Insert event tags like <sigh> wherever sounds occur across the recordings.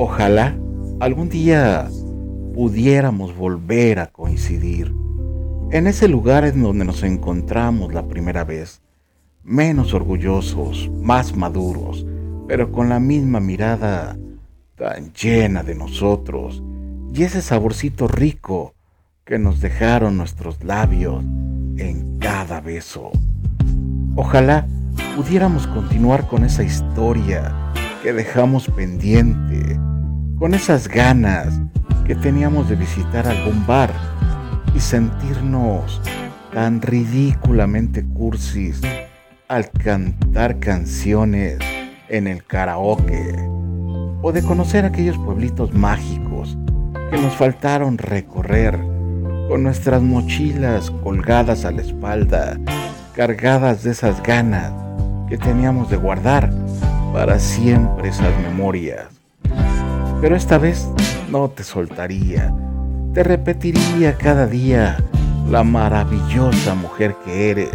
Ojalá algún día pudiéramos volver a coincidir en ese lugar en donde nos encontramos la primera vez, menos orgullosos, más maduros, pero con la misma mirada tan llena de nosotros y ese saborcito rico que nos dejaron nuestros labios en cada beso. Ojalá pudiéramos continuar con esa historia que dejamos pendiente, con esas ganas que teníamos de visitar algún bar y sentirnos tan ridículamente cursis al cantar canciones en el karaoke o de conocer aquellos pueblitos mágicos que nos faltaron recorrer con nuestras mochilas colgadas a la espalda, cargadas de esas ganas que teníamos de guardar para siempre esas memorias. Pero esta vez no te soltaría, te repetiría cada día la maravillosa mujer que eres.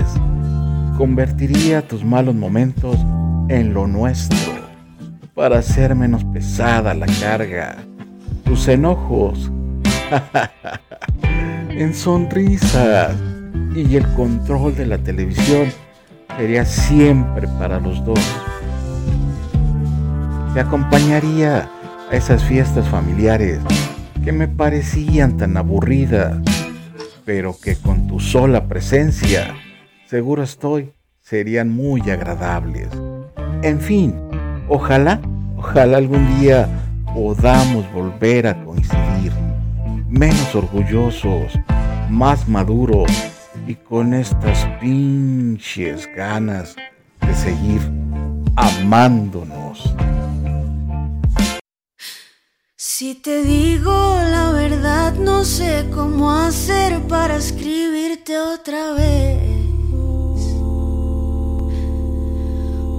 Convertiría tus malos momentos en lo nuestro para hacer menos pesada la carga, tus enojos <laughs> en sonrisas y el control de la televisión sería siempre para los dos. Te acompañaría a esas fiestas familiares que me parecían tan aburridas, pero que con tu sola presencia, seguro estoy, serían muy agradables. En fin, ojalá, ojalá algún día podamos volver a coincidir menos orgullosos, más maduros y con estas pinches ganas de seguir amándonos. Si te digo la verdad, no sé cómo hacer para escribirte otra vez.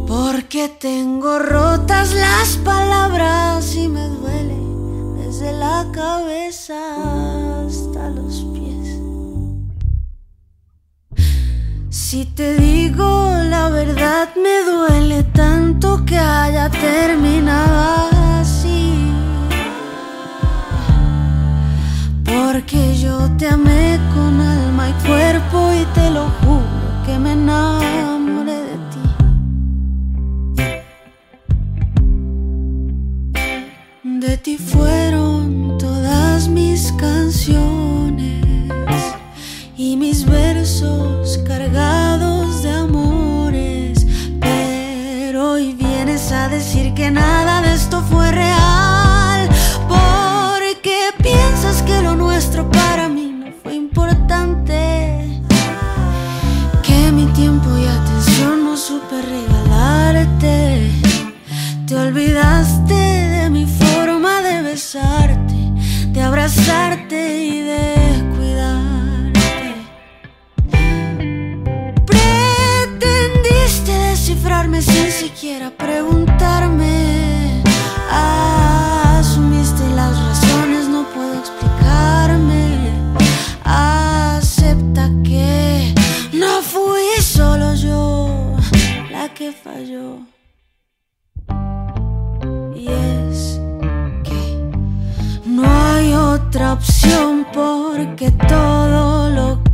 Porque tengo rotas las palabras y me duele desde la cabeza hasta los pies. Si te digo la verdad, me duele tanto que haya terminado te amé con alma y cuerpo y te lo juro que me enamoré de ti. De ti fueron todas mis canciones y mis versos cargados de amores. Pero hoy vienes a decir que nada de esto fue real. Regalarte. Te olvidaste de mi forma de besarte, de abrazarte y de cuidarte. Pretendiste descifrarme sin siquiera preguntarme. Y es que no hay otra opción porque todo lo que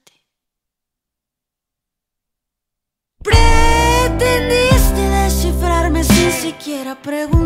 siquiera preguntarme.